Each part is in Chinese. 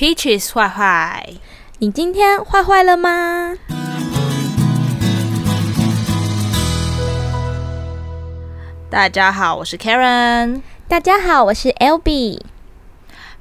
peaches 坏坏。你今天坏坏了吗？大家好我是 karen 大家好我是 Alby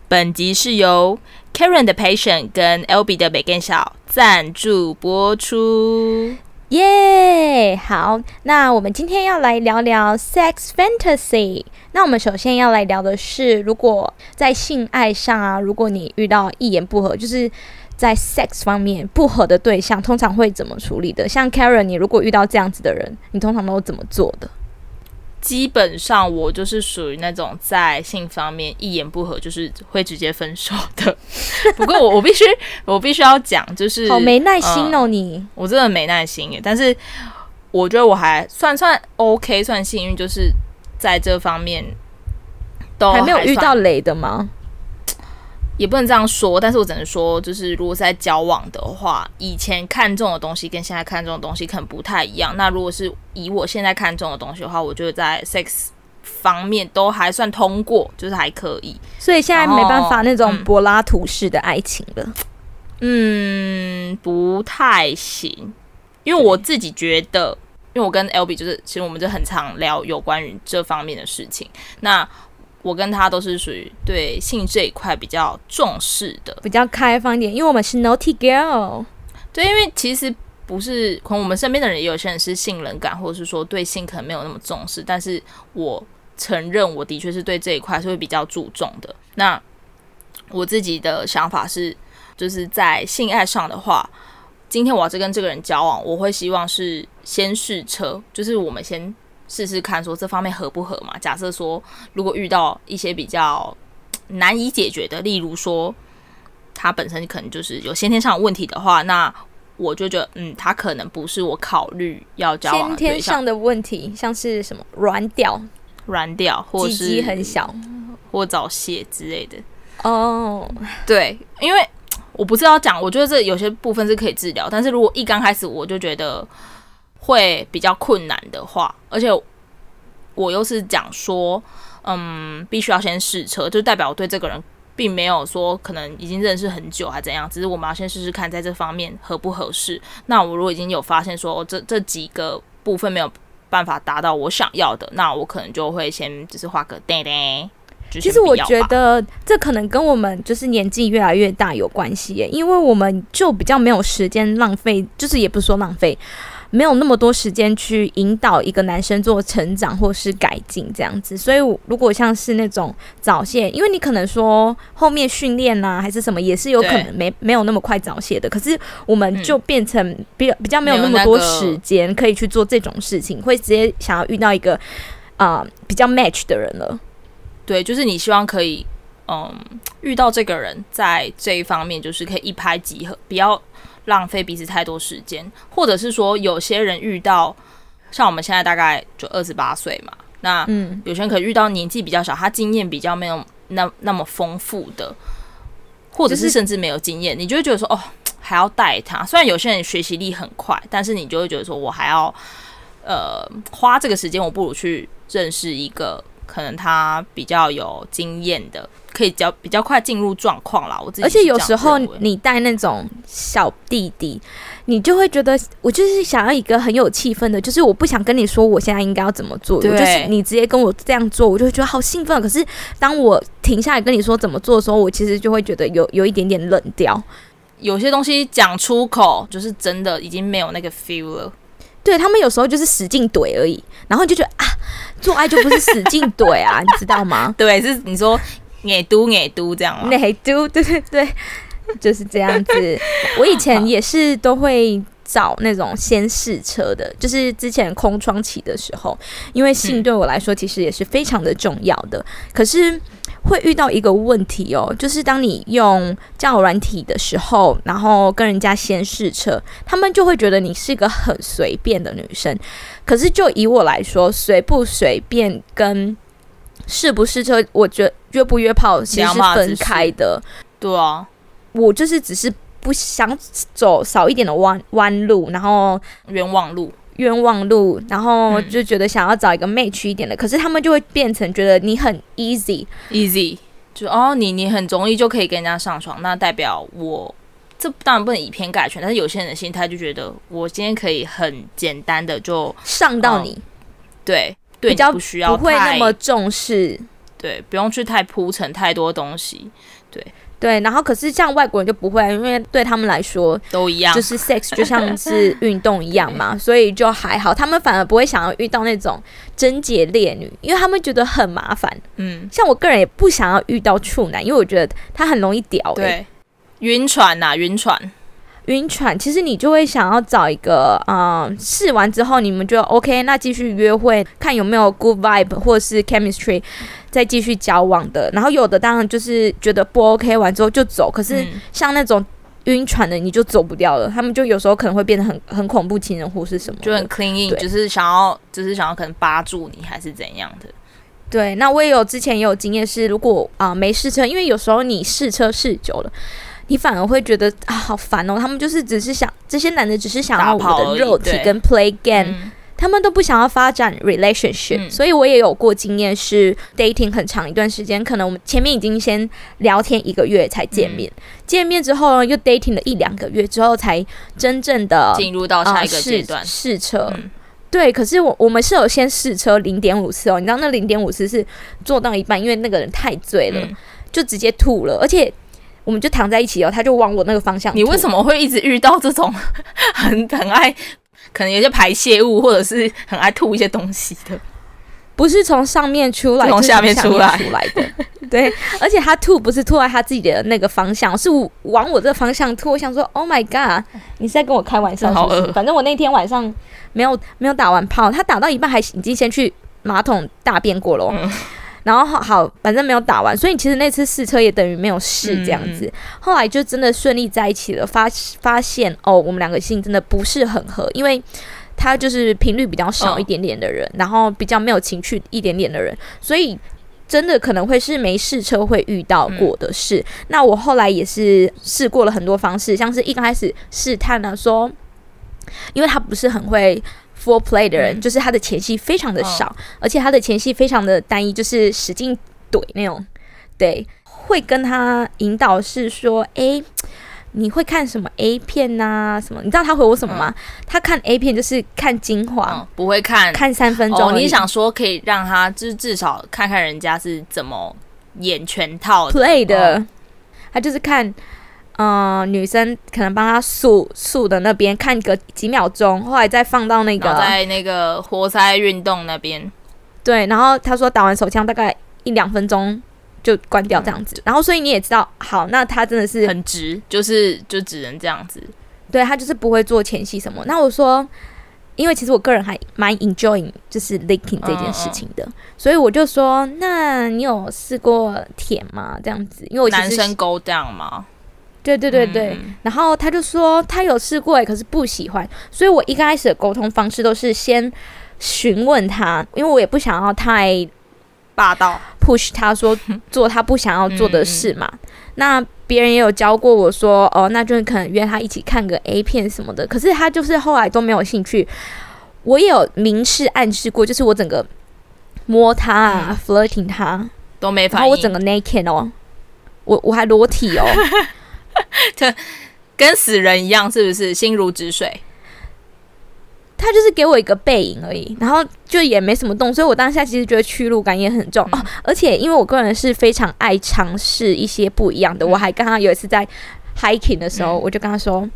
本集是由 karen 的 patient 跟 albie 的北电小赞助播出。耶好那我们今天要来聊聊 sex fantasy 那我们首先要来聊的是，如果在性爱上啊，如果你遇到一言不合，就是在 sex 方面不合的对象，通常会怎么处理的？像 Karen，你如果遇到这样子的人，你通常都怎么做的？基本上我就是属于那种在性方面一言不合就是会直接分手的。不过我我必须我必须要讲，就是好没耐心哦你，我真的没耐心耶。但是我觉得我还算算 OK，算幸运，就是在这方面都还，还没有遇到雷的吗？也不能这样说，但是我只能说，就是如果在交往的话，以前看中的东西跟现在看中的东西可能不太一样。那如果是以我现在看中的东西的话，我觉得在 sex 方面都还算通过，就是还可以。所以现在没办法那种柏拉图式的爱情了。嗯，不太行，因为我自己觉得，因为我跟 Albee 就是，其实我们就很常聊有关于这方面的事情。那我跟他都是属于对性这一块比较重视的，比较开放一点，因为我们是 Naughty Girl。对，因为其实不是，可能我们身边的人也有些人是性冷感，或者是说对性可能没有那么重视。但是我承认，我的确是对这一块是会比较注重的。那我自己的想法是，就是在性爱上的话，今天我要是跟这个人交往，我会希望是先试车，就是我们先。试试看，说这方面合不合嘛？假设说，如果遇到一些比较难以解决的，例如说他本身可能就是有先天上的问题的话，那我就觉得，嗯，他可能不是我考虑要交往天上的问题，像是什么软屌、软屌，或是鸡鸡很小，或早泄之类的。哦，对，因为我不是要讲，我觉得这有些部分是可以治疗，但是如果一刚开始我就觉得。会比较困难的话，而且我又是讲说，嗯，必须要先试车，就代表我对这个人并没有说可能已经认识很久还怎样，只是我们要先试试看在这方面合不合适。那我如果已经有发现说，这这几个部分没有办法达到我想要的，那我可能就会先只是画个叮叮。其实我觉得这可能跟我们就是年纪越来越大有关系耶，因为我们就比较没有时间浪费，就是也不是说浪费。没有那么多时间去引导一个男生做成长或是改进这样子，所以如果像是那种早泄，因为你可能说后面训练呐还是什么，也是有可能没没有那么快早泄的。可是我们就变成比较比较没有那么多时间可以去做这种事情，会直接想要遇到一个啊、呃、比较 match 的人了。对，就是你希望可以嗯遇到这个人在这一方面就是可以一拍即合，不要。浪费彼此太多时间，或者是说有些人遇到像我们现在大概就二十八岁嘛，那嗯，有些人可能遇到年纪比较小，他经验比较没有那那么丰富的，或者是甚至没有经验，你就会觉得说哦，还要带他。虽然有些人学习力很快，但是你就会觉得说我还要呃花这个时间，我不如去认识一个可能他比较有经验的。可以较比较快进入状况啦，我自己。而且有时候你带那种小弟弟，你就会觉得我就是想要一个很有气氛的，就是我不想跟你说我现在应该要怎么做，就是你直接跟我这样做，我就会觉得好兴奋。可是当我停下来跟你说怎么做的时候，我其实就会觉得有有一点点冷掉。有些东西讲出口，就是真的已经没有那个 feel 了。对，他们有时候就是使劲怼而已，然后就觉得啊，做爱就不是使劲怼啊，你知道吗？对，是你说。哎嘟哎嘟这样吗？也嘟，对对对，就是这样子。我以前也是都会找那种先试车的，就是之前空窗期的时候，因为性对我来说其实也是非常的重要的。可是会遇到一个问题哦，就是当你用交友软体的时候，然后跟人家先试车，他们就会觉得你是一个很随便的女生。可是就以我来说，随不随便跟试不试车，我觉得约不约炮其实是分开的。对啊，我就是只是不想走少一点的弯弯路，然后冤枉路，冤枉路，然后就觉得想要找一个 match 一点的。嗯、可是他们就会变成觉得你很 easy，easy，就哦，你你很容易就可以跟人家上床，那代表我这当然不能以偏概全，但是有些人的心态就觉得我今天可以很简单的就上到你，嗯、对，对比较不需要不会那么重视，对，不用去太铺陈太多东西，对。对，然后可是像外国人就不会，因为对他们来说都一样，就是 sex 就像是运动一样嘛，所以就还好，他们反而不会想要遇到那种贞洁烈女，因为他们觉得很麻烦。嗯，像我个人也不想要遇到处男，因为我觉得他很容易屌、欸，对，晕船呐、啊，晕船。晕船，其实你就会想要找一个，嗯，试完之后你们就 OK，那继续约会，看有没有 good vibe 或者是 chemistry，再继续交往的。然后有的当然就是觉得不 OK，完之后就走。可是像那种晕船的，你就走不掉了。他们就有时候可能会变得很很恐怖情人或是什么，就很 clingy，就是想要，就是想要可能扒住你还是怎样的。对，那我也有之前也有经验是，如果啊、呃、没试车，因为有时候你试车试久了。你反而会觉得啊，好烦哦！他们就是只是想，这些男的只是想要我的肉体跟 play game，嗯，他们都不想要发展 relationship，嗯。所以我也有过经验，是 dating 很长一段时间，可能我们前面已经先聊天一个月才见面，嗯，见面之后呢又 dating 了一两个月之后才真正的进入到下一个阶段试，试车，嗯。对，可是我我们是有先试车零点五次哦，你知道那零点五次是做到一半，因为那个人太醉了，嗯，就直接吐了，而且。我们就躺在一起哦，他就往我那个方向。你为什么会一直遇到这种 很很爱，可能有些排泄物，或者是很爱吐一些东西的？不是从上面出来，从下面出来出来的。对，而且他吐不是吐在他自己的那个方向，是往我这个方向吐。我想说，Oh my god，你是在跟我开玩笑是不是？反正我那天晚上没有没有打完炮，他打到一半还已经先去马桶大便过了。嗯然后好，好，反正没有打完，所以其实那次试车也等于没有试这样子。嗯、后来就真的顺利在一起了，发发现哦，我们两个性真的不是很合，因为他就是频率比较少一点点的人，哦、然后比较没有情趣一点点的人，所以真的可能会是没试车会遇到过的事。嗯、那我后来也是试过了很多方式，像是一开始试探呢，说，因为他不是很会。Foreplay 的人、嗯、就是他的前戏非常的少，哦、而且他的前戏非常的单一，就是使劲怼那种。对，会跟他引导是说，哎、欸，你会看什么 A 片呐、啊？什么？你知道他回我什么吗？嗯、他看 A 片就是看精华、嗯，不会看看三分钟、哦。你想说可以让他就是至少看看人家是怎么演全套 play 的，哦、他就是看。嗯、呃，女生可能帮他竖竖的那边看个几秒钟，后来再放到那个在那个活塞运动那边。对，然后他说打完手枪大概一两分钟就关掉这样子。嗯、然后所以你也知道，好，那他真的是很直，就是就只能这样子。对，他就是不会做前戏什么。那我说，因为其实我个人还蛮 enjoying 就是 licking 这件事情的，嗯嗯，所以我就说，那你有试过舔吗？这样子，因为我男生 go down 吗？对对对对，嗯、然后他就说他有试过，可是不喜欢，所以我一开始的沟通方式都是先询问他，因为我也不想要太霸道。push 他说 做他不想要做的事嘛。嗯、那别人也有教过我说，哦，那就是可能约他一起看个 A 片什么的，可是他就是后来都没有兴趣。我也有明示暗示过，就是我整个摸他啊、嗯、flirting 他。都没反应，然后我整个 naked 哦，我我还裸体哦。跟跟死人一样，是不是心如止水？他就是给我一个背影而已，然后就也没什么动，所以我当下其实觉得屈辱感也很重、嗯、哦。而且因为我个人是非常爱尝试一些不一样的，嗯、我还刚刚有一次在 hiking 的时候，嗯、我就跟他说：“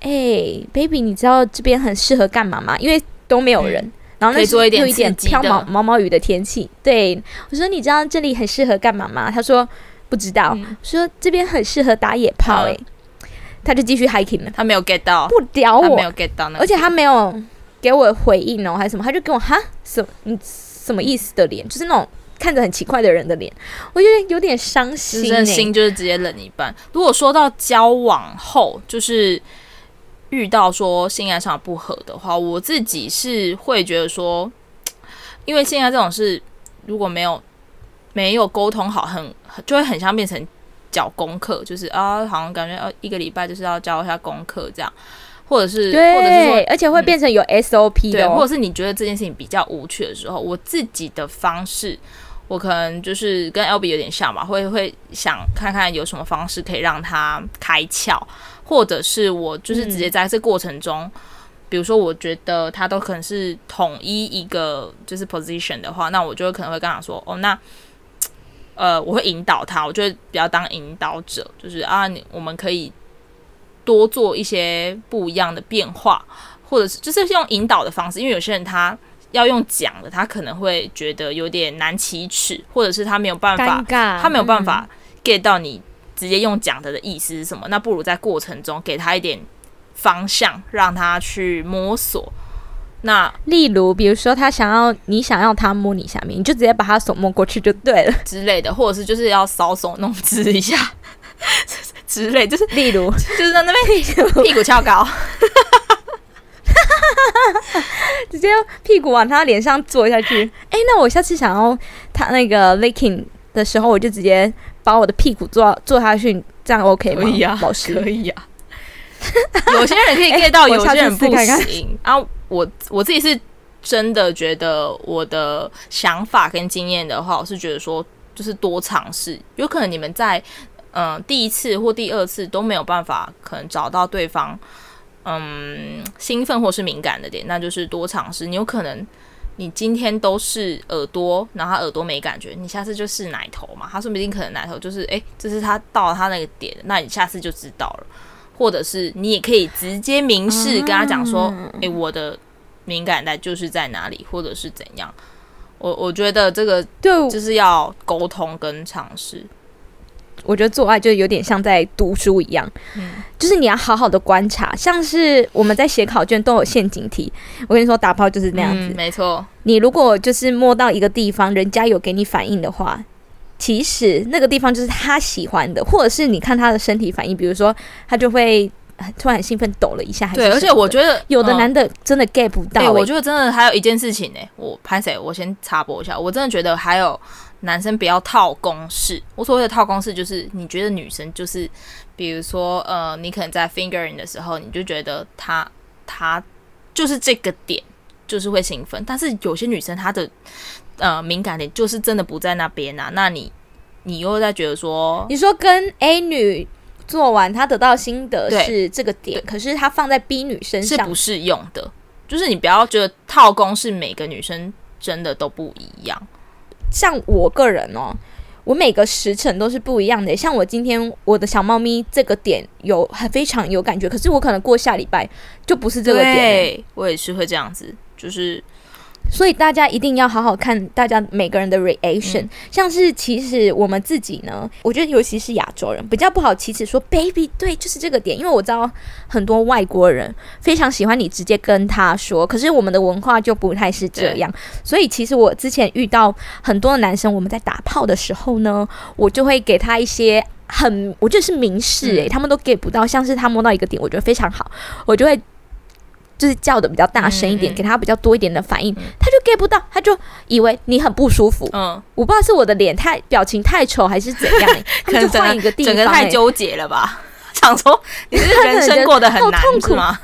哎、欸，baby，你知道这边很适合干嘛吗？因为都没有人，嗯、然后那时候有一点飘毛毛毛雨的天气。对，我说你知道这里很适合干嘛吗？他说。”不知道，嗯、说这边很适合打野炮诶、欸，嗯、他就继续 hiking 了。他没有 get 到，不屌我，没有 get 到，而且他没有给我回应哦，还是什么，他就跟我哈什么你什么意思的脸，就是那种看着很奇怪的人的脸，我觉得有点伤心、欸，心就是直接冷一半。如果说到交往后，就是遇到说性爱上不合的话，我自己是会觉得说，因为现在这种事，如果没有。没有沟通好，很就会很像变成交功课，就是啊，好像感觉呃一个礼拜就是要交一下功课这样，或者是对，或者是说，而且会变成有 SOP 的、哦。嗯，对，或者是你觉得这件事情比较无趣的时候，我自己的方式，我可能就是跟 Albee 有点像吧，会会想看看有什么方式可以让他开窍，或者是我就是直接在这过程中，嗯、比如说我觉得他都可能是统一一个就是 position 的话，那我就可能会跟他说，哦，那呃，我会引导他，我就会比较当引导者，就是啊，你我们可以多做一些不一样的变化。或者是就是用引导的方式，因为有些人他要用讲的，他可能会觉得有点难启齿，或者是他没有办法，他没有办法 get 到你直接用讲的的意思是什么。那不如在过程中给他一点方向，让他去摸索。那例如，比如说他想要你想要他摸你下面，你就直接把他手摸过去就对了 之类的，或者是就是要搔首弄姿一下 之类，就是例如就是在那边 屁股翘高。直接屁股往他脸上坐下去。哎、欸，那我下次想要他那个 licking 的时候，我就直接把我的屁股坐坐下去，这样 OK 吗？可以呀、啊，老师可以呀、啊。有些人可以 get 到，有些人不行。啊，我我自己是真的觉得我的想法跟经验的话，我是觉得说，就是多尝试。有可能你们在嗯、第一次或第二次都没有办法，可能找到对方。嗯，兴奋或是敏感的点，那就是多尝试。你有可能，你今天都是耳朵，然后他耳朵没感觉，你下次就是奶头嘛。他说不定可能奶头就是，诶，这是他到了他那个点，那你下次就知道了。或者是你也可以直接明示跟他讲说，诶，我的敏感带就是在哪里，或者是怎样。我我觉得这个就是要沟通跟尝试。我觉得做爱就有点像在读书一样，嗯，就是你要好好的观察，像是我们在写考卷都有陷阱题。我跟你说，打炮就是那样子，嗯，没错。你如果就是摸到一个地方，人家有给你反应的话，其实那个地方就是他喜欢的，或者是你看他的身体反应，比如说他就会突然兴奋抖了一下，对。而且我觉得有的男的真的 get 不到，我觉得真的还有一件事情呢，欸，我拍谁？我先插播一下，我真的觉得还有。男生不要套公式。我所谓的套公式，就是你觉得女生就是，比如说，呃，你可能在 fingering 的时候，你就觉得她她就是这个点，就是会兴奋。但是有些女生她的呃敏感点就是真的不在那边啊。那你你又在觉得说，你说跟 A 女做完，她得到心得是这个点，可是她放在 B 女身上是不适用的。就是你不要觉得套工是，每个女生真的都不一样。像我个人哦，我每个时辰都是不一样的。像我今天我的小猫咪这个点有很非常有感觉，可是我可能过下礼拜就不是这个点。对，我也是会这样子，就是。所以大家一定要好好看大家每个人的 reaction，、嗯、像是其实我们自己呢，我觉得尤其是亚洲人比较不好启齿说 baby 对，就是这个点，因为我知道很多外国人非常喜欢你直接跟他说，可是我们的文化就不太是这样，所以其实我之前遇到很多的男生，我们在打炮的时候呢，我就会给他一些很我觉得是明示诶、他们都 get 不到，像是他摸到一个点，我觉得非常好，我就会。就是叫的比较大声一点，嗯嗯，给他比较多一点的反应，嗯、他就 get 不到，他就以为你很不舒服。嗯，我不知道是我的脸太表情太丑还是怎样，可能就换一个地方，整个太纠结了吧？想说你是人生过得很难 痛苦吗？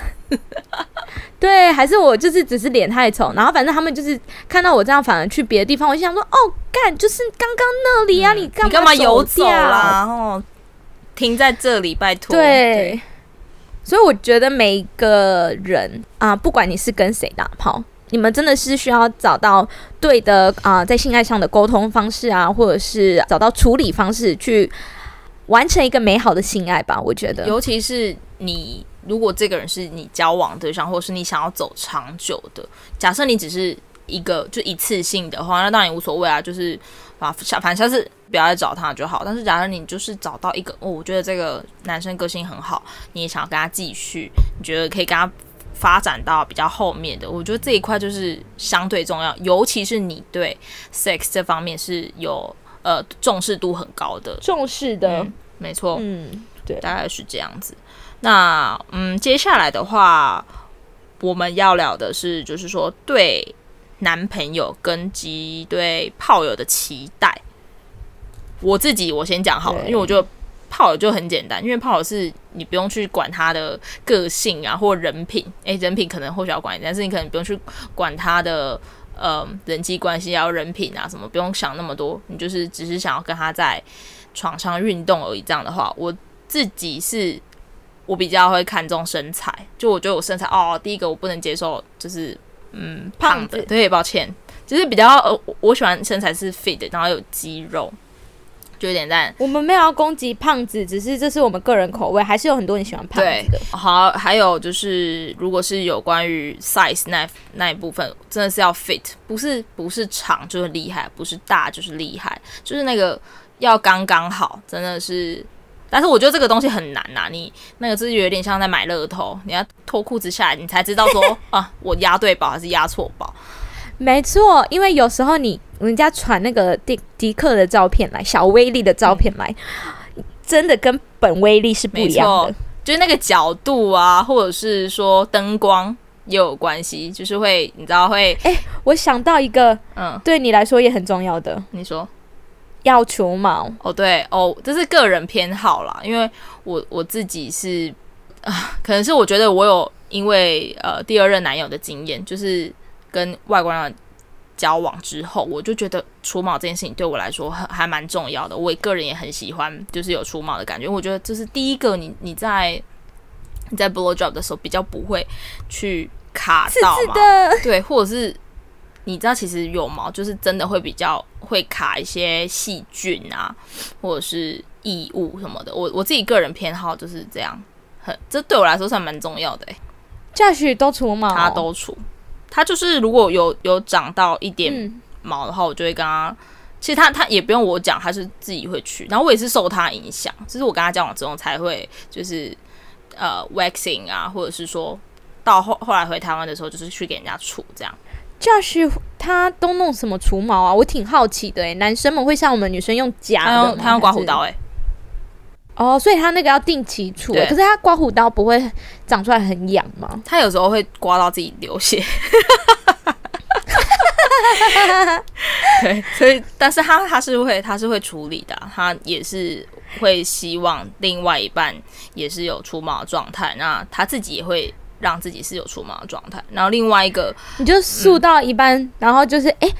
对，还是我就是只是脸太丑，然后反正他们就是看到我这样，反而去别的地方。我就想说，哦，干，就是刚刚那里啊，嗯、你干嘛，你干嘛游走啦？哦，停在这里，拜托。对。所以我觉得每一个人啊，不管你是跟谁打炮，你们真的是需要找到对的啊，在性爱上的沟通方式啊，或者是找到处理方式，去完成一个美好的性爱吧。我觉得，尤其是你，如果这个人是你交往对象，或者是你想要走长久的，假设你只是一个就一次性的话，那当然无所谓啊，就是啊，下反正下次。不要再找他就好。但是，假如你就是找到一个，哦，我觉得这个男生个性很好，你也想要跟他继续，你觉得可以跟他发展到比较后面的，我觉得这一块就是相对重要。尤其是你对 sex 这方面是有呃重视度很高的，重视的，嗯、没错，嗯，对，大概是这样子。那嗯，接下来的话，我们要聊的是，就是说对男朋友跟及对炮友的期待。我自己我先讲好了，因为我觉得炮友就很简单，因为炮友是你不用去管他的个性啊或人品，诶、欸，人品可能或许要管一点，但是你可能不用去管他的呃人际关系要人品啊什么，不用想那么多，你就是只是想要跟他在床上运动而已。这样的话，我自己是，我比较会看重身材，就我觉得我身材哦，第一个我不能接受就是嗯胖的，对，抱歉，就是比较呃我喜欢身材是 fit，然后有肌肉。就有点烂。我们没有要攻击胖子，只是这是我们个人口味，还是有很多人喜欢胖子的。好，还有就是，如果是有关于 size 那那一部分，真的是要 fit，不是不是长就是厉害，不是大就是厉害，就是那个要刚刚好，真的是。但是我觉得这个东西很难呐、啊，你那个就是有点像在买乐透，你要脱裤子下来，你才知道说 啊，我押对宝还是押错宝。没错，因为有时候你人家传那个迪迪克的照片来，小威力的照片来，嗯、真的跟本威力是不一样的。就是那个角度啊，或者是说灯光也有关系，就是会你知道会。哎，我想到一个，嗯，对你来说也很重要的，你说要除毛哦？对哦，这是个人偏好啦，因为我我自己是啊，可能是我觉得我有因为呃第二任男友的经验，就是。跟外国人交往之后，我就觉得除毛这件事情对我来说很还蛮重要的。我个人也很喜欢，就是有除毛的感觉。我觉得这是第一个你，你你在你在 blow job 的时候比较不会去卡到嘛？对，或者是你知道，其实有毛就是真的会比较会卡一些细菌啊，或者是异物什么的。我我自己个人偏好就是这样，很这对我来说算蛮重要的。哎，Josh 都除毛，他都除。他就是如果有有长到一点毛的话，我就会跟他。其实他他也不用我讲，他是自己会去。然后我也是受他影响，就是我跟他交往之后才会就是呃 waxing 啊，或者是说到后后来回台湾的时候，就是去给人家处这样。Josh 他都弄什么除毛啊？我挺好奇的诶，男生们会像我们女生用夹的吗？他用刮胡刀诶。哦，所以他那个要定期除，可是他刮胡刀不会长出来很痒吗？他有时候会刮到自己流血。对，所以但是他他是会他是会处理的，他也是会希望另外一半也是有除毛的状态，那他自己也会让自己是有出毛的状态，然后另外一个你就素到一般，嗯、然后就是哎、欸，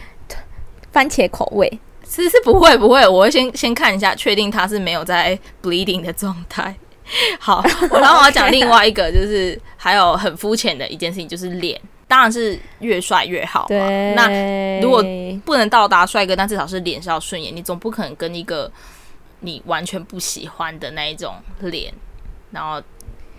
番茄口味。其实是不会不会，我会先先看一下，确定他是没有在 bleeding 的状态。好，然后我要讲另外一个，就是还有很肤浅的一件事情，就是脸，当然是越帅越好嘛。那如果不能到达帅哥，但至少是脸是要顺眼，你总不可能跟一个你完全不喜欢的那一种脸，然后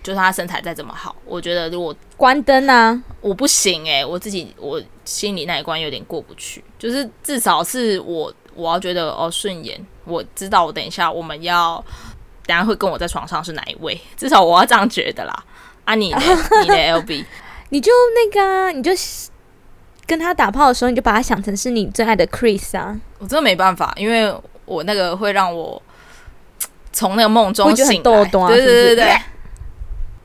就算他身材再怎么好，我觉得如果关灯啊，我不行诶、欸，我自己我心里那一关有点过不去，就是至少是我。我要觉得哦顺眼，我知道我等一下我们要等下会跟我在床上是哪一位，至少我要这样觉得啦。啊你，你的 你的 LB，你就那个啊，你就跟他打炮的时候，你就把他想成是你最爱的 Chris 啊。我真的没办法，因为我那个会让我从那个梦中醒来。对对对对。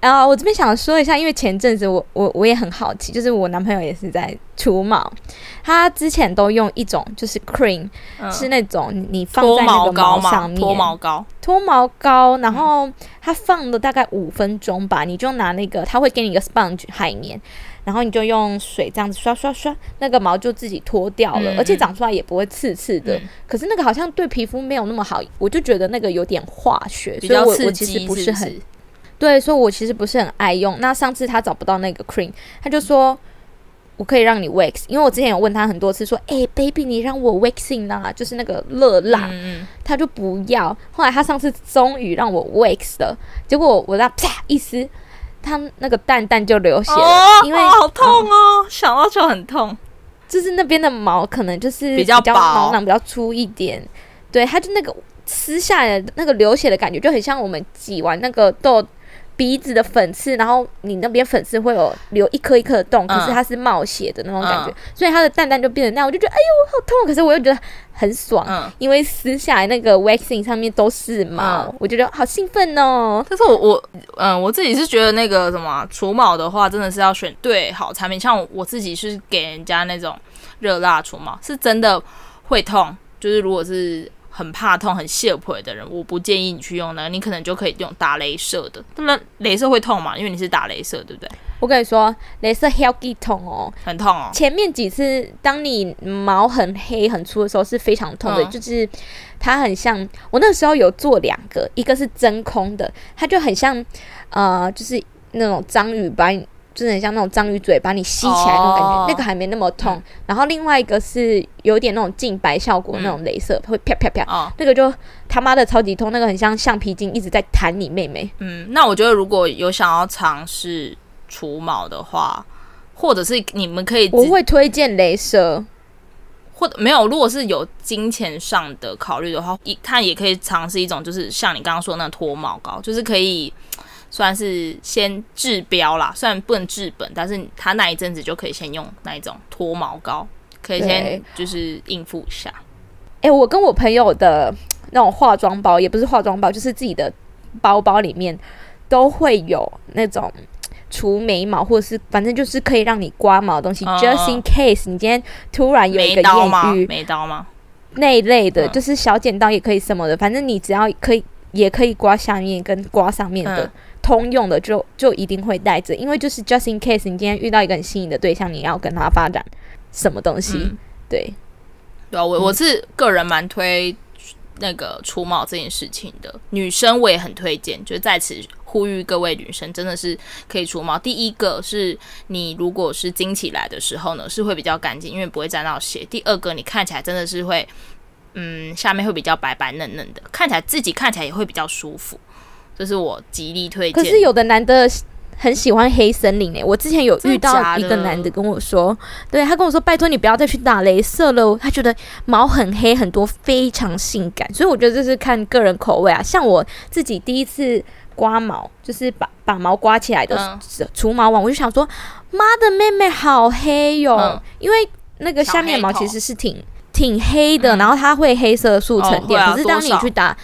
啊，uh, 我这边想说一下，因为前阵子我我我也很好奇，就是我男朋友也是在除毛，他之前都用一种就是 cream，、嗯、是那种你放在那个毛上面脱毛膏，脱毛膏，然后他放了大概五分钟吧，你就拿那个他会给你一个 sponge 海绵，然后你就用水这样子刷刷刷，那个毛就自己脱掉了，嗯、而且长出来也不会刺刺的。嗯、可是那个好像对皮肤没有那么好，我就觉得那个有点化学，所以我我其实不是很。对，所以我其实不是很爱用。那上次他找不到那个 cream，他就说我可以让你 wax，因为我之前有问他很多次说，哎、欸，baby，你让我 waxing 啊，就是那个热蜡，嗯、他就不要。后来他上次终于让我 wax 了，结果我那啪一撕，他那个蛋蛋就流血了，哦、因为、哦、好痛哦，想到就很痛。就是那边的毛可能就是比较薄，毛囊比较粗一点，对，他就那个撕下来的那个流血的感觉，就很像我们挤完那个痘。鼻子的粉刺，然后你那边粉刺会有留一颗一颗的洞，可是它是冒血的那种感觉，嗯、所以它的蛋蛋就变成那样，我就觉得哎呦好痛，可是我又觉得很爽，嗯、因为撕下来那个 waxing 上面都是毛，嗯、我觉得好兴奋哦。但是我我嗯我自己是觉得那个什么除毛的话，真的是要选对好产品，像我自己是给人家那种热蜡除毛，是真的会痛，就是如果是。很怕痛、很涩腿的人，我不建议你去用那个，你可能就可以用打镭射的。当然，雷射会痛嘛，因为你是打镭射，对不对？我跟你说，镭射超级痛哦，很痛哦。前面几次，当你毛很黑很粗的时候是非常痛的，嗯、就是它很像。我那时候有做两个，一个是真空的，它就很像呃，就是那种章鱼把你。就是很像那种章鱼嘴把你吸起来那种感觉，oh, 那个还没那么痛。嗯、然后另外一个是有点那种净白效果那种镭射，嗯、会啪啪啪，哦、那个就他妈的超级痛，那个很像橡皮筋一直在弹你妹妹。嗯，那我觉得如果有想要尝试除毛的话，或者是你们可以，我会推荐镭射，或者没有，如果是有金钱上的考虑的话，一看也可以尝试一种，就是像你刚刚说的那个脱毛膏，就是可以。算是先治标啦，虽然不能治本，但是他那一阵子就可以先用那一种脱毛膏，可以先就是应付一下。哎、欸，我跟我朋友的那种化妆包，也不是化妆包，就是自己的包包里面都会有那种除眉毛，或者是反正就是可以让你刮毛的东西、嗯、，just in case 你今天突然有一个艳遇，眉刀吗？那一类的，嗯、就是小剪刀也可以什么的，反正你只要可以，也可以刮下面跟刮上面的。嗯通用的就就一定会带着，因为就是 just in case 你今天遇到一个很心仪的对象，你要跟他发展什么东西？嗯、对，对啊，我我是个人蛮推那个除毛这件事情的，女生我也很推荐，就在此呼吁各位女生，真的是可以除毛。第一个是你如果是经起来的时候呢，是会比较干净，因为不会沾到血。第二个，你看起来真的是会，嗯，下面会比较白白嫩嫩的，看起来自己看起来也会比较舒服。这是我极力推荐。可是有的男的很喜欢黑森林诶、欸，我之前有遇到一个男的跟我说，对，他跟我说，拜托你不要再去打镭射了，他觉得毛很黑很多，非常性感。所以我觉得这是看个人口味啊。像我自己第一次刮毛，就是把把毛刮起来的、嗯、除毛网，我就想说，妈的妹妹好黑哟、喔，嗯、因为那个下面毛其实是挺挺黑的，嗯、然后它会黑色素沉淀。哦啊、可是当你去打。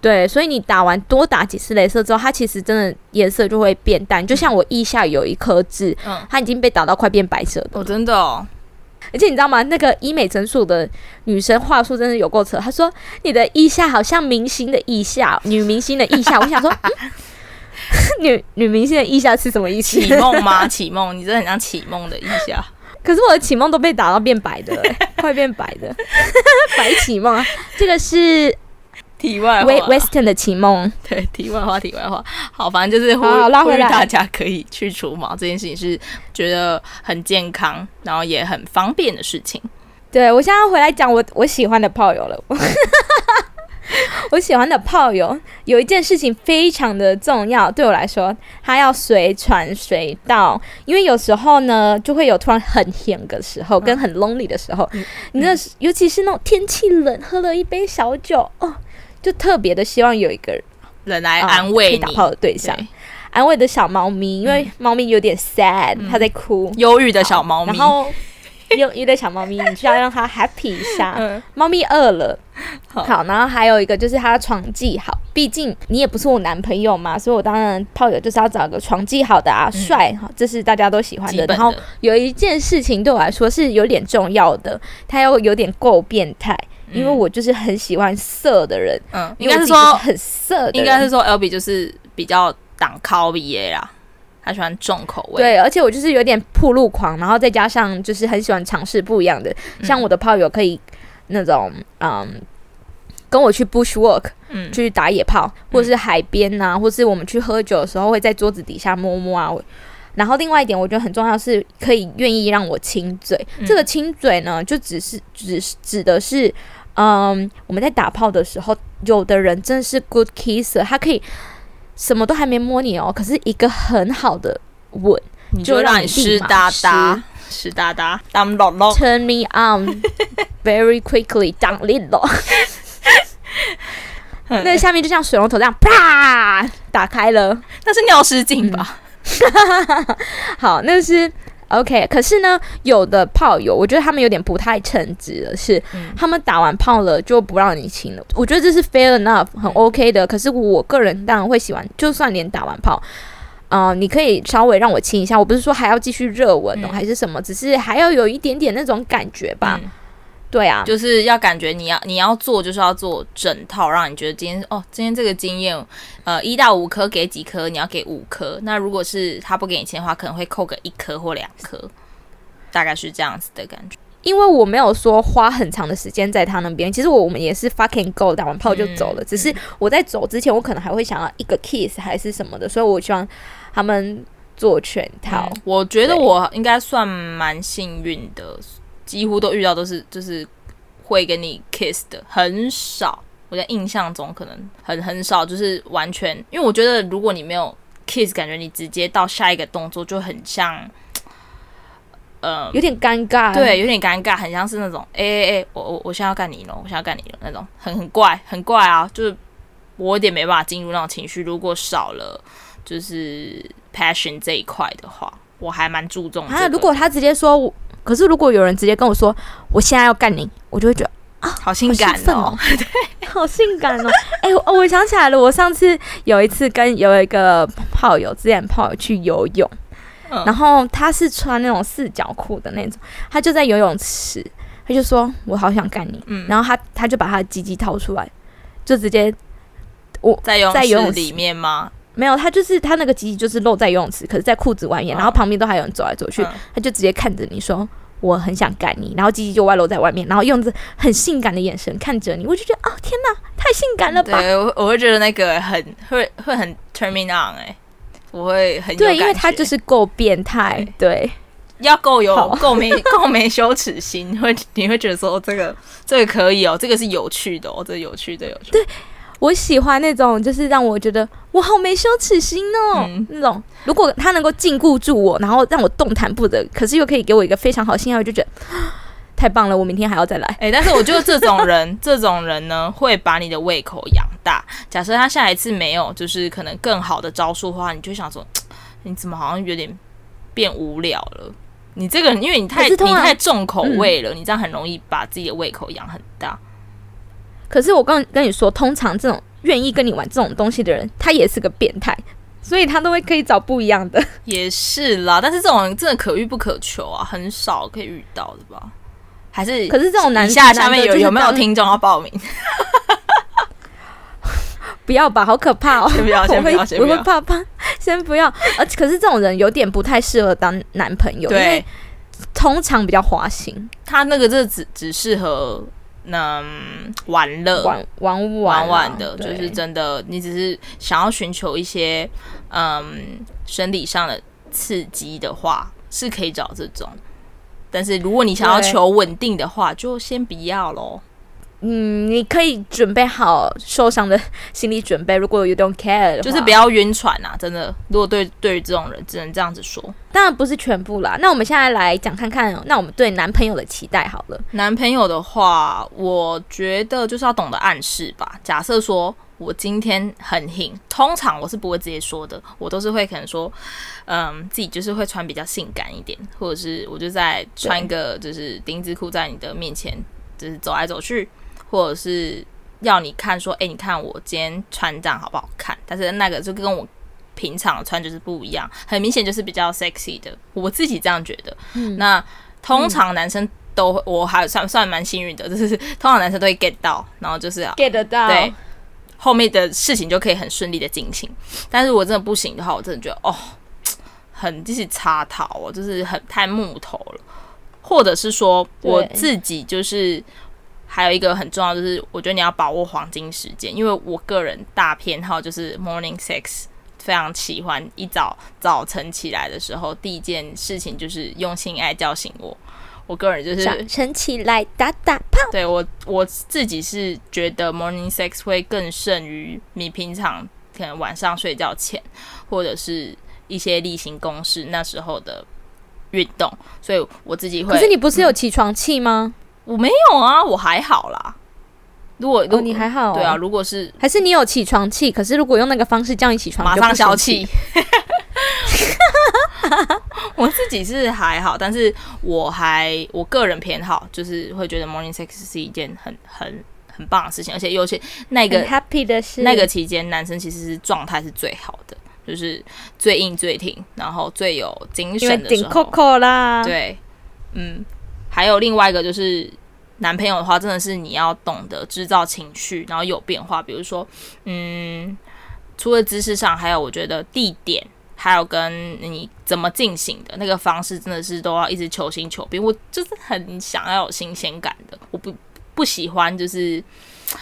对，所以你打完多打几次镭射之后，它其实真的颜色就会变淡。就像我腋下有一颗痣，嗯，它已经被打到快变白色的。哦，真的哦。而且你知道吗？那个医美诊所的女生话术真的有够扯。她说你的腋下好像明星的腋下，女明星的腋下。我想说，嗯、女女明星的腋下是什么意思？启梦吗？启梦，你真的很像启梦的腋下。可是我的启梦都被打到变白的，快变白的，白启梦。这个是。题外话，Western 的启梦，对，题外话，题外话，好，反正就是呼吁大家可以去除毛这件事情，是觉得很健康，然后也很方便的事情。对，我现在要回来讲我我喜欢的炮友了。我喜欢的炮友有一件事情非常的重要，对我来说，他要随传随到，因为有时候呢，就会有突然很甜的时候，跟很 lonely 的时候，嗯、你那尤其是那种天气冷，喝了一杯小酒哦。就特别的希望有一个人来安慰你，打炮的对象，安慰的小猫咪，因为猫咪有点 sad，它在哭，忧郁的小猫咪，然后忧郁的小猫咪，你需要让它 happy 一下。猫咪饿了，好，然后还有一个就是它的床技好，毕竟你也不是我男朋友嘛，所以我当然炮友就是要找个床技好的啊，帅哈，这是大家都喜欢的。然后有一件事情对我来说是有点重要的，它又有点够变态。因为我就是很喜欢色的人，嗯，应该是说很色，应该是说 Albee 就是比较挡靠 BA 啦，他喜欢重口味，对，而且我就是有点铺路狂，然后再加上就是很喜欢尝试不一样的，像我的炮友可以那种嗯，跟我去 bushwalk，嗯，去打野炮，或者是海边呐、啊，或是我们去喝酒的时候会在桌子底下摸摸啊。然后另外一点，我觉得很重要，是可以愿意让我亲嘴。嗯、这个亲嘴呢，就只是只是指的是。嗯，我们在打炮的时候，有的人真的是 good kisser，他可以什么都还没摸你哦，可是一个很好的吻，你就让你湿哒哒，湿哒哒，down low，turn me on very quickly，down little，那下面就像水龙头这样啪打开了，那是尿失禁吧？嗯、好，那是。OK，可是呢，有的炮友，我觉得他们有点不太称职的是，嗯、他们打完炮了就不让你亲了。我觉得这是 fair enough，很 OK 的。嗯、可是我个人当然会喜欢，就算连打完炮，啊、呃，你可以稍微让我亲一下。我不是说还要继续热吻哦，嗯、还是什么，只是还要有一点点那种感觉吧。对啊，就是要感觉你要你要做就是要做整套，让你觉得今天哦，今天这个经验，呃，一到五颗给几颗，你要给五颗。那如果是他不给你钱的话，可能会扣个一颗或两颗，大概是这样子的感觉。因为我没有说花很长的时间在他那边，其实我们也是 fucking go 打完炮就走了。嗯、只是我在走之前，我可能还会想要一个 kiss 还是什么的，所以我希望他们做全套。嗯、我觉得我应该算蛮幸运的。几乎都遇到都是就是会跟你 kiss 的很少，我在印象中可能很很少，就是完全，因为我觉得如果你没有 kiss，感觉你直接到下一个动作就很像，呃，有点尴尬，对，有点尴尬，很像是那种，哎哎哎，我我我现在要干你了，我现在要干你了那种，很很怪，很怪啊，就是我有点没办法进入那种情绪，如果少了就是 passion 这一块的话，我还蛮注重啊，如果他直接说。可是，如果有人直接跟我说我现在要干你，我就会觉得啊，好性感哦，对，好性感哦。哎、欸，我我想起来了，我上次有一次跟有一个炮友，之前炮友去游泳，嗯、然后他是穿那种四角裤的那种，他就在游泳池，他就说我好想干你，嗯、然后他他就把他的鸡鸡掏出来，就直接我在游在游泳池里面吗？没有，他就是他那个鸡鸡就是露在游泳池，可是在裤子外面，然后旁边都还有人走来走去，嗯、他就直接看着你说我很想干你，然后鸡鸡就外露在外面，然后用着很性感的眼神看着你，我就觉得啊、哦、天哪，太性感了吧！对，我我会觉得那个很会会很 turn me on 哎、欸，我会很对，因为他就是够变态，对，要够有够没够没羞耻心，会你会觉得说这个这个可以哦，这个是有趣的哦，这个、有趣的有趣的。对。我喜欢那种，就是让我觉得我好没羞耻心哦，嗯、那种。如果他能够禁锢住我，然后让我动弹不得，可是又可以给我一个非常好信号，我就觉得太棒了。我明天还要再来。哎、欸，但是我觉得这种人，这种人呢，会把你的胃口养大。假设他下一次没有，就是可能更好的招数的话，你就想说，你怎么好像有点变无聊了？你这个，因为你太你太重口味了，嗯、你这样很容易把自己的胃口养很大。可是我刚跟你说，通常这种愿意跟你玩这种东西的人，他也是个变态，所以他都会可以找不一样的。也是啦，但是这种人真的可遇不可求啊，很少可以遇到的吧？还是？可是这种男下下面有有没有听众要报名？不要吧，好可怕哦！先不要，先不要，先不要，我会怕怕，先不要。而且可是这种人有点不太适合当男朋友，对因为通常比较花心，他那个这只只适合。那玩乐玩玩玩玩的，就是真的。你只是想要寻求一些嗯生理上的刺激的话，是可以找这种。但是如果你想要求稳定的话，就先不要喽。嗯，你可以准备好受伤的心理准备。如果 you don't care，就是不要晕船啊！真的，如果对对于这种人，只能这样子说。当然不是全部啦。那我们现在来讲看看，那我们对男朋友的期待好了。男朋友的话，我觉得就是要懂得暗示吧。假设说我今天很硬，通常我是不会直接说的，我都是会可能说，嗯，自己就是会穿比较性感一点，或者是我就在穿一个就是丁字裤在你的面前，就是走来走去。或者是要你看说，哎、欸，你看我今天穿这样好不好看？但是那个就跟我平常穿就是不一样，很明显就是比较 sexy 的。我自己这样觉得。嗯、那通常男生都，嗯、我还算算蛮幸运的，就是通常男生都会 get 到，然后就是 get 得到，对，后面的事情就可以很顺利的进行。但是我真的不行的话，我真的觉得哦，很就是插头哦，就是很太木头了，或者是说我自己就是。还有一个很重要，就是我觉得你要把握黄金时间，因为我个人大偏好就是 morning sex，非常喜欢一早早晨起来的时候，第一件事情就是用性爱叫醒我。我个人就是早晨起来打打炮。对，我我自己是觉得 morning sex 会更胜于你平常可能晚上睡觉前或者是一些例行公事那时候的运动，所以我自己会。可是你不是有起床气吗？嗯我没有啊，我还好啦。如果，如果、哦、你还好、哦，对啊，如果是还是你有起床气，可是如果用那个方式叫你起床，马上消气。我自己是还好，但是我还我个人偏好，就是会觉得 morning sex 是一件很很很棒的事情，而且尤其那个 happy 的是那个期间，男生其实是状态是最好的，就是最硬最挺，然后最有精神的时候。顶 Coco 啦，对，嗯，还有另外一个就是。男朋友的话，真的是你要懂得制造情绪，然后有变化。比如说，嗯，除了姿势上，还有我觉得地点，还有跟你怎么进行的那个方式，真的是都要一直求新求变。我就是很想要有新鲜感的，我不不喜欢就是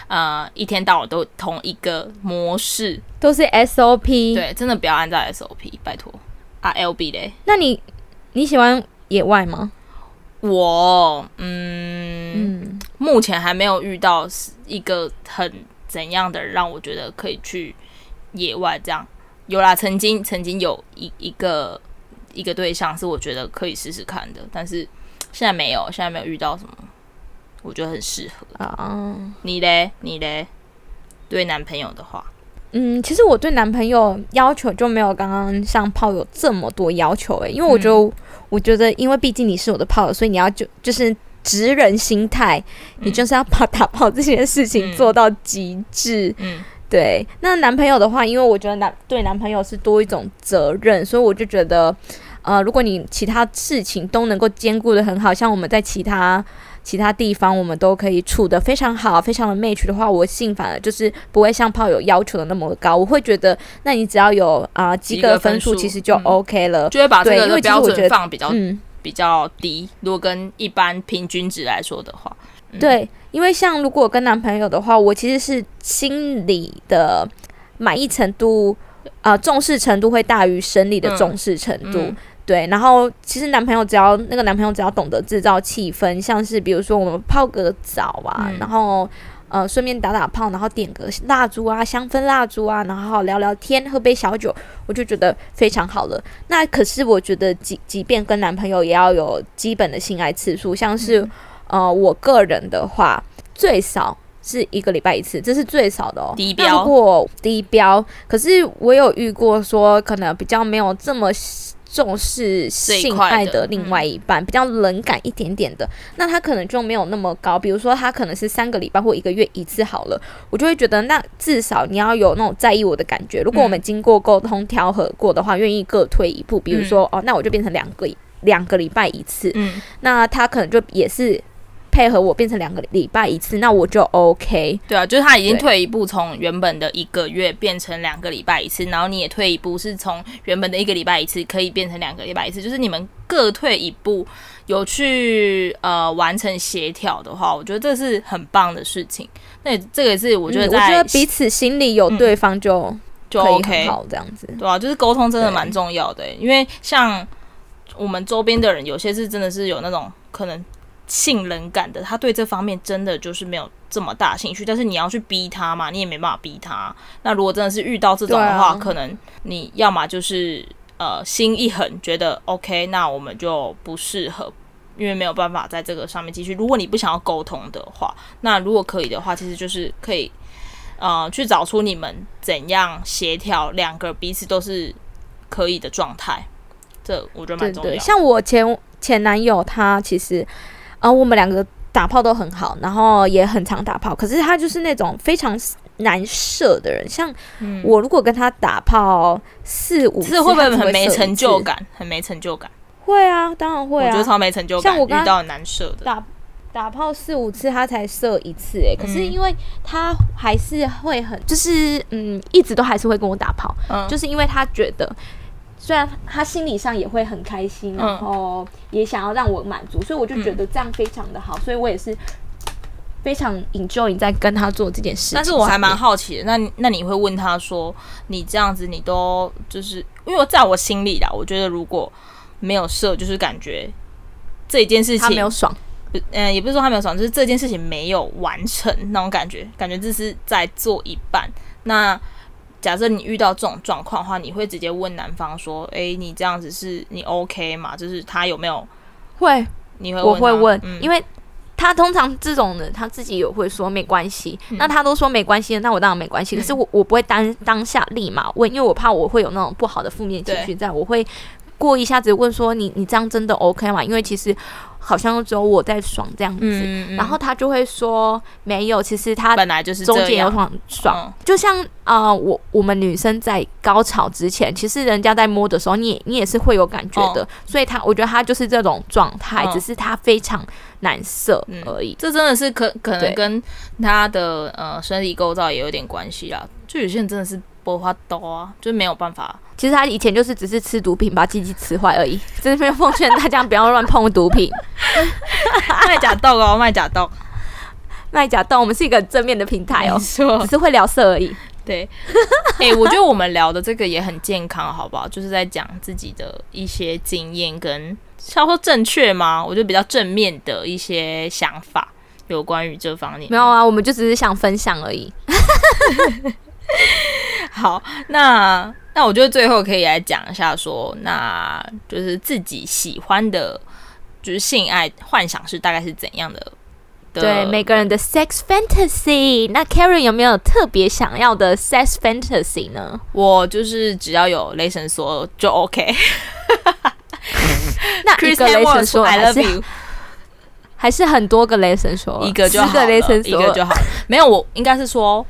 呃一天到晚都同一个模式，都是 SOP。对，真的不要按照 SOP，拜托。啊，LB 嘞？那你你喜欢野外吗？我嗯，嗯，目前还没有遇到一个很怎样的让我觉得可以去野外这样。有啦，曾经曾经有一一个一个对象是我觉得可以试试看的，但是现在没有，现在没有遇到什么我觉得很适合啊。你嘞？你嘞？对男朋友的话，嗯，其实我对男朋友要求就没有刚刚像炮友这么多要求诶、欸，因为我觉得。嗯我觉得，因为毕竟你是我的炮友，所以你要就就是直人心态，你就是要把打炮这件事情做到极致。嗯，对。那男朋友的话，因为我觉得男对男朋友是多一种责任，所以我就觉得，呃，如果你其他事情都能够兼顾的很好，像我们在其他。其他地方我们都可以处得非常好，非常的 match 的话，我信反而就是不会像炮友要求的那么高。我会觉得，那你只要有啊、呃、及格分数，其实就 OK 了，嗯、就会把这个标准放比较嗯比较低。如果跟一般平均值来说的话，嗯、对，因为像如果跟男朋友的话，我其实是心理的满意程度啊、呃、重视程度会大于生理的重视程度。嗯嗯对，然后其实男朋友只要那个男朋友只要懂得制造气氛，像是比如说我们泡个澡啊，嗯、然后呃顺便打打炮，然后点个蜡烛啊，香氛蜡烛啊，然后聊聊天，喝杯小酒，我就觉得非常好了。那可是我觉得即即便跟男朋友也要有基本的性爱次数，像是、嗯、呃我个人的话，最少是一个礼拜一次，这是最少的哦。低标。如果低标，可是我有遇过说可能比较没有这么。重视性爱的另外一半，比较冷感一点点的，那他可能就没有那么高。比如说，他可能是三个礼拜或一个月一次好了，我就会觉得，那至少你要有那种在意我的感觉。如果我们经过沟通调和过的话，愿意各退一步，比如说，哦，那我就变成两个两个礼拜一次，那他可能就也是。配合我变成两个礼拜一次，那我就 OK。对啊，就是他已经退一步，从原本的一个月变成两个礼拜一次，然后你也退一步，是从原本的一个礼拜一次可以变成两个礼拜一次，就是你们各退一步，有去呃完成协调的话，我觉得这是很棒的事情。那这个也是我觉得我觉得彼此心里有对方就、嗯、就 OK 好这样子，对啊，就是沟通真的蛮重要的，因为像我们周边的人，有些是真的是有那种可能。性冷感的，他对这方面真的就是没有这么大兴趣。但是你要去逼他嘛，你也没办法逼他。那如果真的是遇到这种的话，啊、可能你要么就是呃心一狠，觉得 OK，那我们就不适合，因为没有办法在这个上面继续。如果你不想要沟通的话，那如果可以的话，其实就是可以呃去找出你们怎样协调两个彼此都是可以的状态。这我觉得蛮重要的。对对，像我前前男友，他其实。啊，我们两个打炮都很好，然后也很常打炮。可是他就是那种非常难射的人。像我如果跟他打炮四五次，会不会很没成就感？很没成就感？会啊，当然会啊。我觉得超没成就感。像我遇到很难射的，打打炮四五次他才射一次，哎，可是因为他还是会很，就是嗯，一直都还是会跟我打炮，嗯，就是因为他觉得。虽然他心理上也会很开心，然后也想要让我满足，所以我就觉得这样非常的好，所以我也是非常 enjoy 在跟他做这件事。但是我还蛮好奇的，那那你会问他说，你这样子你都就是因为在我心里啦，我觉得如果没有射，就是感觉这一件事情他没有爽，嗯，也不是说他没有爽，就是这件事情没有完成那种感觉，感觉这是在做一半。那假设你遇到这种状况的话，你会直接问男方说：“诶、欸，你这样子是你 OK 吗？就是他有没有会？你会我会问，嗯、因为他通常这种的他自己也会说没关系，嗯、那他都说没关系，那我当然没关系。嗯、可是我我不会当当下立马问，因为我怕我会有那种不好的负面情绪，在我会过一下子问说你你这样真的 OK 吗？因为其实。好像只有我在爽这样子，嗯嗯、然后他就会说没有，其实他本来就是中间有爽。爽，就像啊、呃，我我们女生在高潮之前，其实人家在摸的时候，你也你也是会有感觉的，哦、所以他我觉得他就是这种状态，哦、只是他非常难射而已。嗯、这真的是可可能跟他的呃生理构造也有点关系啊，就有些人真的是。不花刀啊，就没有办法。其实他以前就是只是吃毒品，把鸡鸡吃坏而已。这边奉劝大家不要乱碰毒品。卖假豆哦，卖假豆，卖假豆。我们是一个正面的平台哦，只是会聊色而已。对，哎、欸，我觉得我们聊的这个也很健康，好不好？就是在讲自己的一些经验跟，要说正确吗？我觉得比较正面的一些想法，有关于这方面。没有啊，我们就只是想分享而已。好，那那我觉得最后可以来讲一下说，说那就是自己喜欢的，就是性爱幻想是大概是怎样的？对，每个人的 sex fantasy。那 Karen 有没有特别想要的 sex fantasy 呢？我就是只要有雷神索尔就 OK。那一个雷神索尔 I love you，还是很多个雷神索尔，一个就好，雷神说一个就好。没有，我应该是说。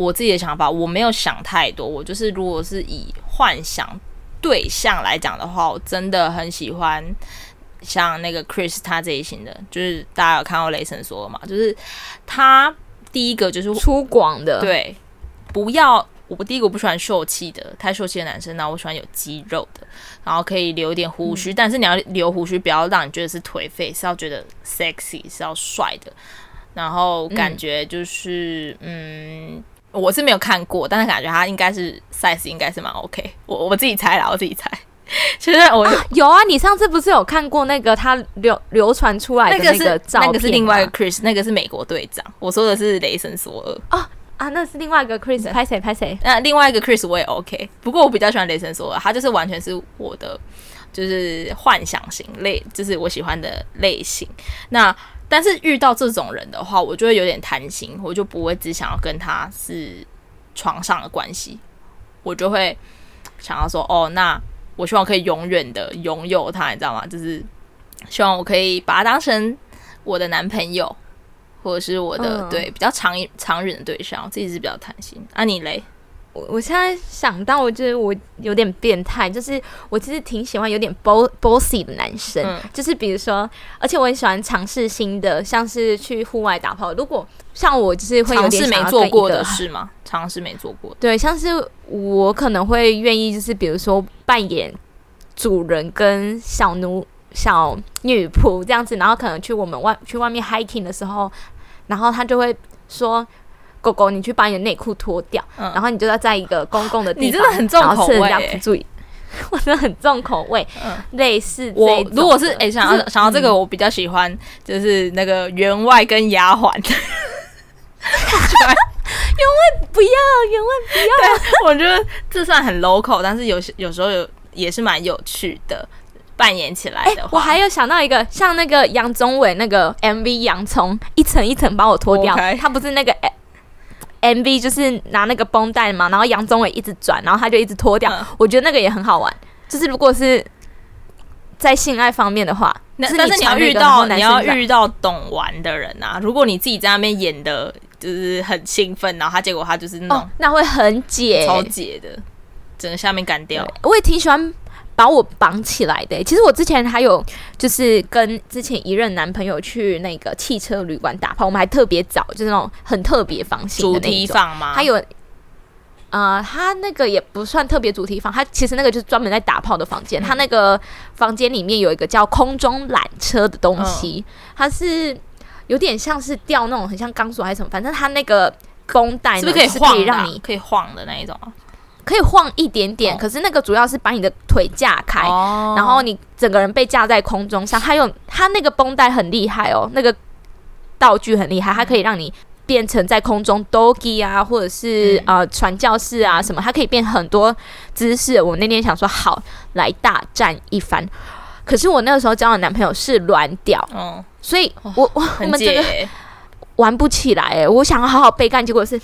我自己的想法，我没有想太多。我就是，如果是以幻想对象来讲的话，我真的很喜欢像那个 Chris 他这一型的，就是大家有看过雷神索尔嘛？就是他第一个就是粗犷的，对，不要我第一个我不喜欢秀气的，太秀气的男生，呢我喜欢有肌肉的，然后可以留一点胡须，嗯、但是你要留胡须，不要让你觉得是颓废，是要觉得 sexy，是要帅的，然后感觉就是嗯。嗯我是没有看过，但是感觉他应该是 size 应该是蛮 OK 我。我我自己猜啦，我自己猜。其实我、啊、有啊，你上次不是有看过那个他流流传出来的那个照片？那个是另外一个 Chris，那个是美国队长。我说的是雷神索尔。哦啊，那是另外一个 Chris，拍谁拍谁？那另外一个 Chris 我也 OK，不过我比较喜欢雷神索尔，他就是完全是我的就是幻想型类，就是我喜欢的类型。那。但是遇到这种人的话，我就会有点贪心，我就不会只想要跟他是床上的关系，我就会想要说，哦，那我希望可以永远的拥有他，你知道吗？就是希望我可以把他当成我的男朋友，或者是我的、嗯、对比较长长远的对象，我自己是比较贪心。啊，你嘞？我我现在想到，我就是我有点变态，就是我其实挺喜欢有点 bossy 的男生，嗯、就是比如说，而且我很喜欢尝试新的，像是去户外打炮。如果像我就是会有点尝试没做过的事吗？尝试没做过的，对，像是我可能会愿意，就是比如说扮演主人跟小奴、小女仆这样子，然后可能去我们外去外面 hiking 的时候，然后他就会说。狗狗，你去把你的内裤脱掉，嗯、然后你就要在一个公共的地方，你真的很重口味，欸，不注意，我真的很重口味。嗯、类似我如果是哎、欸、想要、就是、想要这个，我比较喜欢就是那个员外跟丫鬟。员外不要，员外不要。我觉得这算很 local，但是有些有时候有也是蛮有趣的，扮演起来的我还有想到一个，像那个杨宗纬那个 MV 洋葱，一层一层把我脱掉他不是那个。MV 就是拿那个绷带嘛，然后杨宗纬一直转，然后他就一直脱掉。嗯、我觉得那个也很好玩。就是如果是在性爱方面的话，那但是你要遇到你要遇到懂玩的人啊。如果你自己在那边演的就是很兴奋，然后他结果他就是那种、哦、那会很解超解的，整个下面干掉。我也挺喜欢。把我绑起来的、欸。其实我之前还有就是跟之前一任男朋友去那个汽车旅馆打炮，我们还特别找就是那种很特别房型的那种。主题房吗？还有，呃，他那个也不算特别主题房，他其实那个就是专门在打炮的房间。嗯、他那个房间里面有一个叫空中缆车的东西，嗯、它是有点像是吊那种很像钢索还是什么，反正它那个绷带是不是可以晃，可以让你可以晃的那一种啊？可以晃一点点，可是那个主要是把你的腿架开，哦、然后你整个人被架在空中上。它有它那个绷带很厉害哦，那个道具很厉害，它可以让你变成在空中 doggy 啊，或者是、嗯、呃传教士啊什么，它可以变很多姿势。我那天想说好来大战一番，可是我那个时候交的男朋友是软屌，嗯、所以我我我们这个玩不起来哎，我想要好好被干，结果是。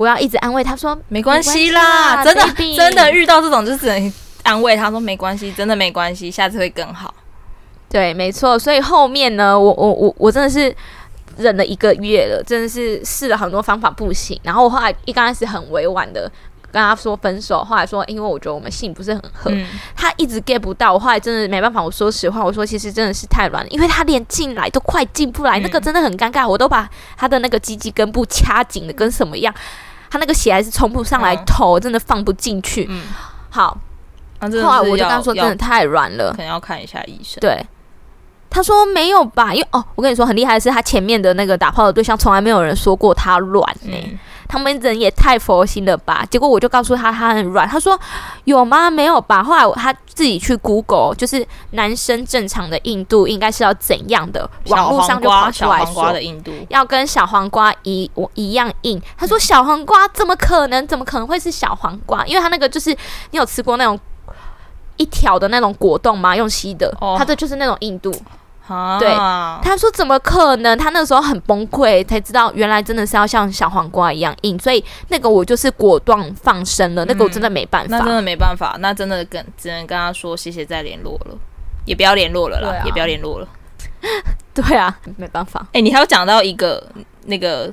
我要一直安慰他说没关系啦，真的真的遇到这种就只能安慰他说没关系，真的没关系，下次会更好。对，没错。所以后面呢，我我我我真的是忍了一个月了，真的是试了很多方法不行。然后我后来一刚开始很委婉的跟他说分手，后来说因为我觉得我们性不是很合，嗯、他一直 get 不到。我后来真的没办法，我说实话，我说其实真的是太软了，因为他连进来都快进不来，嗯、那个真的很尴尬。我都把他的那个鸡鸡根部掐紧的跟什么样，他那个血还是冲不上来，嗯、头真的放不进去。嗯，好，啊、后来我就跟他说真的太软了，可能要看一下医生。对。他说没有吧，因为哦，我跟你说很厉害的是，他前面的那个打炮的对象从来没有人说过他软呢、欸。嗯、他们人也太佛心了吧？结果我就告诉他他很软，他说有吗？没有吧？后来他自己去 Google，就是男生正常的硬度应该是要怎样的？网络上就跑出来说的硬度要跟小黄瓜一我一样硬。他说小黄瓜怎么可能？怎么可能会是小黄瓜？因为他那个就是你有吃过那种一条的那种果冻吗？用吸的，哦、他这就是那种硬度。对，他说怎么可能？他那个时候很崩溃，才知道原来真的是要像小黄瓜一样硬，所以那个我就是果断放生了。嗯、那个我真的没办法，那真的没办法，那真的跟只能跟他说谢谢再联络了，也不要联络了啦，啊、也不要联络了。对啊，没办法。哎、欸，你还有讲到一个那个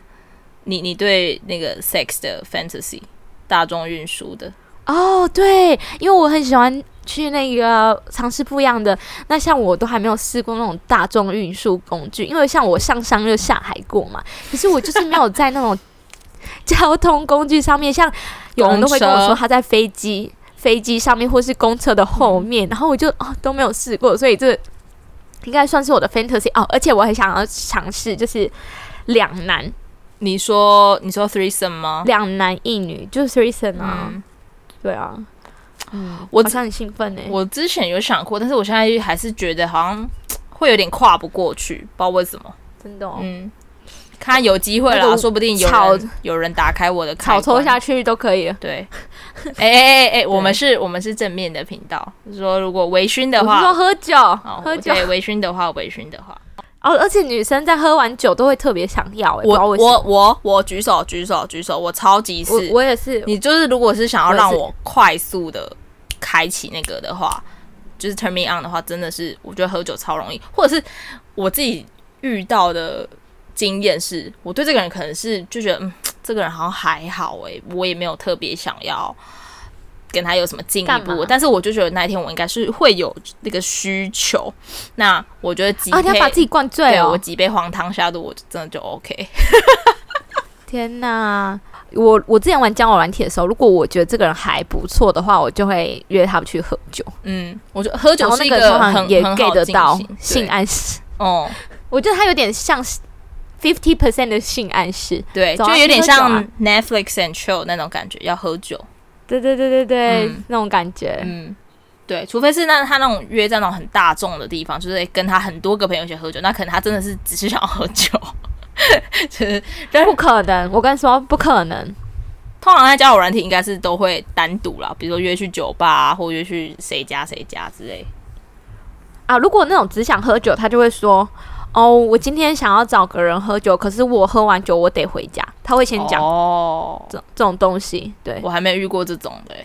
你你对那个 sex 的 fantasy 大众运输的哦，对，因为我很喜欢。去那个尝试不一样的，那像我都还没有试过那种大众运输工具，因为像我上山就下海过嘛，可是我就是没有在那种 交通工具上面，像有人都会跟我说他在飞机飞机上面或是公车的后面，然后我就哦都没有试过，所以这应该算是我的 fantasy 哦，而且我很想要尝试就是两男，你说你说 threesome 吗？两男一女就是 threesome 啊，嗯、对啊。嗯，我好像很兴奋呢。我之前有想过，但是我现在还是觉得好像会有点跨不过去，不知道为什么。真的，哦，嗯，看有机会了，说不定有人有人打开我的草抽下去都可以。对，哎哎哎哎，我们是我们是正面的频道，就是说如果微醺的话，说喝酒，喝酒，微醺的话，微醺的话。哦，而且女生在喝完酒都会特别想要。哎，我我我我举手举手举手，我超级是，我也是。你就是如果是想要让我快速的开启那个的话，就是 turn me on 的话，真的是我觉得喝酒超容易。或者是我自己遇到的经验是，我对这个人可能是就觉得，嗯，这个人好像还好哎，我也没有特别想要。跟他有什么进一步？但是我就觉得那一天我应该是会有那个需求。那我觉得几杯，啊，他把自己灌醉哦，我几杯黄汤下肚，我真的就 OK。天哪！我我之前玩交友软体的时候，如果我觉得这个人还不错的话，我就会约他去喝酒。嗯，我觉得喝酒是一个很也 get 得到性暗示。哦，我觉得他有点像 fifty percent 的性暗示，对，就有点像 Netflix and chill 那种感觉，要喝酒。对对对对对，嗯、那种感觉，嗯，对，除非是那他那种约在那种很大众的地方，就是跟他很多个朋友一起喝酒，那可能他真的是只是想喝酒，就是不可能。我跟你说，不可能。通常在交友软体应该是都会单独啦，比如说约去酒吧啊，或约去谁家谁家之类。啊，如果那种只想喝酒，他就会说。哦，我今天想要找个人喝酒，可是我喝完酒我得回家。他会先讲哦，这这种东西，对，我还没有遇过这种的，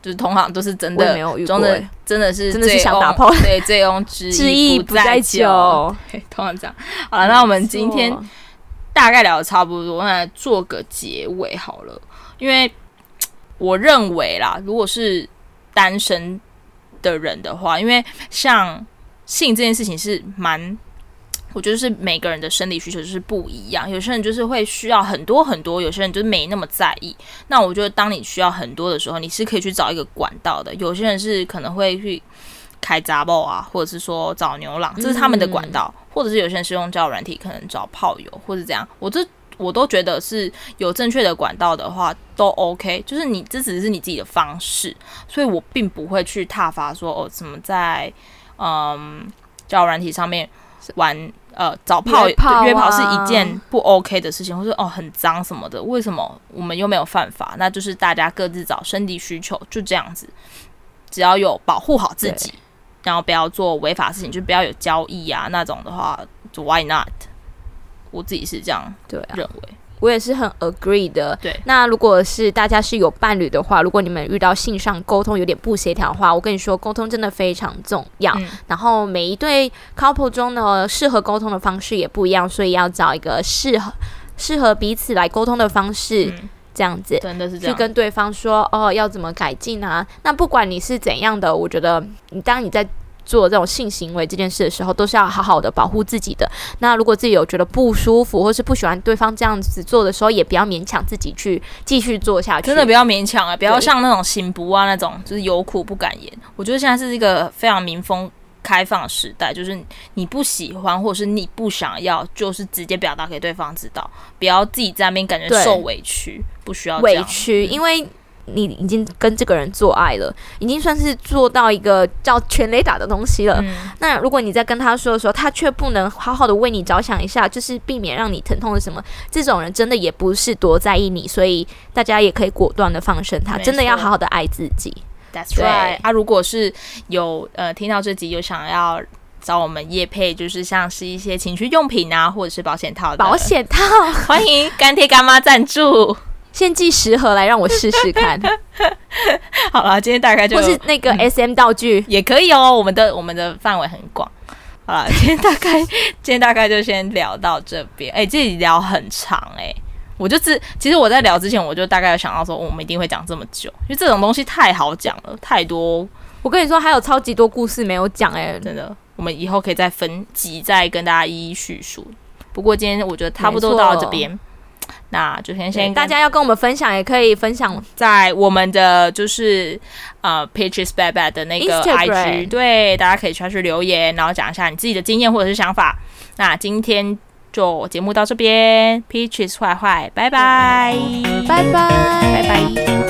就是同行都是真的，没有遇过，真的真的是真的是想打炮，对，醉翁之意 不在酒，通常这样。好了，那我们今天大概聊的差不多，那来做个结尾好了。因为我认为啦，如果是单身的人的话，因为像性这件事情是蛮。我觉得是每个人的生理需求就是不一样，有些人就是会需要很多很多，有些人就是没那么在意。那我觉得当你需要很多的时候，你是可以去找一个管道的。有些人是可能会去开杂报啊，或者是说找牛郎，这是他们的管道，嗯、或者是有些人是用交友软体，可能找炮友或者这样。我这我都觉得是有正确的管道的话都 OK，就是你这只是你自己的方式，所以我并不会去挞伐说哦怎么在嗯交友软体上面玩。呃，找炮约炮，约炮是一件不 OK 的事情，或者哦很脏什么的，为什么我们又没有犯法？那就是大家各自找生理需求，就这样子，只要有保护好自己，然后不要做违法事情，就不要有交易啊那种的话，就 Why not？我自己是这样认为。我也是很 agree 的。对，那如果是大家是有伴侣的话，如果你们遇到性上沟通有点不协调的话，我跟你说，沟通真的非常重要。嗯、然后每一对 couple 中呢，适合沟通的方式也不一样，所以要找一个适合适合彼此来沟通的方式，嗯、这样子真的是去跟对方说哦，要怎么改进啊？那不管你是怎样的，我觉得你当你在。做这种性行为这件事的时候，都是要好好的保护自己的。那如果自己有觉得不舒服，或是不喜欢对方这样子做的时候，也不要勉强自己去继续做下去。真的不要勉强啊！不要像那种行不啊那种，就是有苦不敢言。我觉得现在是一个非常民风开放的时代，就是你不喜欢或者是你不想要，就是直接表达给对方知道，不要自己在那边感觉受委屈，不需要委屈，因为。你已经跟这个人做爱了，已经算是做到一个叫全雷打的东西了。嗯、那如果你在跟他说的时候，他却不能好好的为你着想一下，就是避免让你疼痛的什么，这种人真的也不是多在意你，所以大家也可以果断的放生他，真的要好好的爱自己。That's right。啊，如果是有呃听到这集有想要找我们叶配，就是像是一些情趣用品啊，或者是保险套的保险套，欢迎干爹干妈赞助。先寄十盒来让我试试看。好了，今天大概就或是那个 SM 道具、嗯、也可以哦。我们的我们的范围很广。好了，今天大概 今天大概就先聊到这边。哎、欸，这里聊很长哎、欸，我就自其实我在聊之前，我就大概有想到说，我们一定会讲这么久，因为这种东西太好讲了，太多。我跟你说，还有超级多故事没有讲哎、欸，真的。我们以后可以再分集，再跟大家一一叙述。不过今天我觉得差不多到这边。那就先先，大家要跟我们分享，也可以分享在我们的就是呃，Peaches Bad Bad 的那个 IG，Instagram 对，大家可以去去留言，然后讲一下你自己的经验或者是想法。那今天就节目到这边，Peaches 坏坏，拜拜，拜拜，拜拜。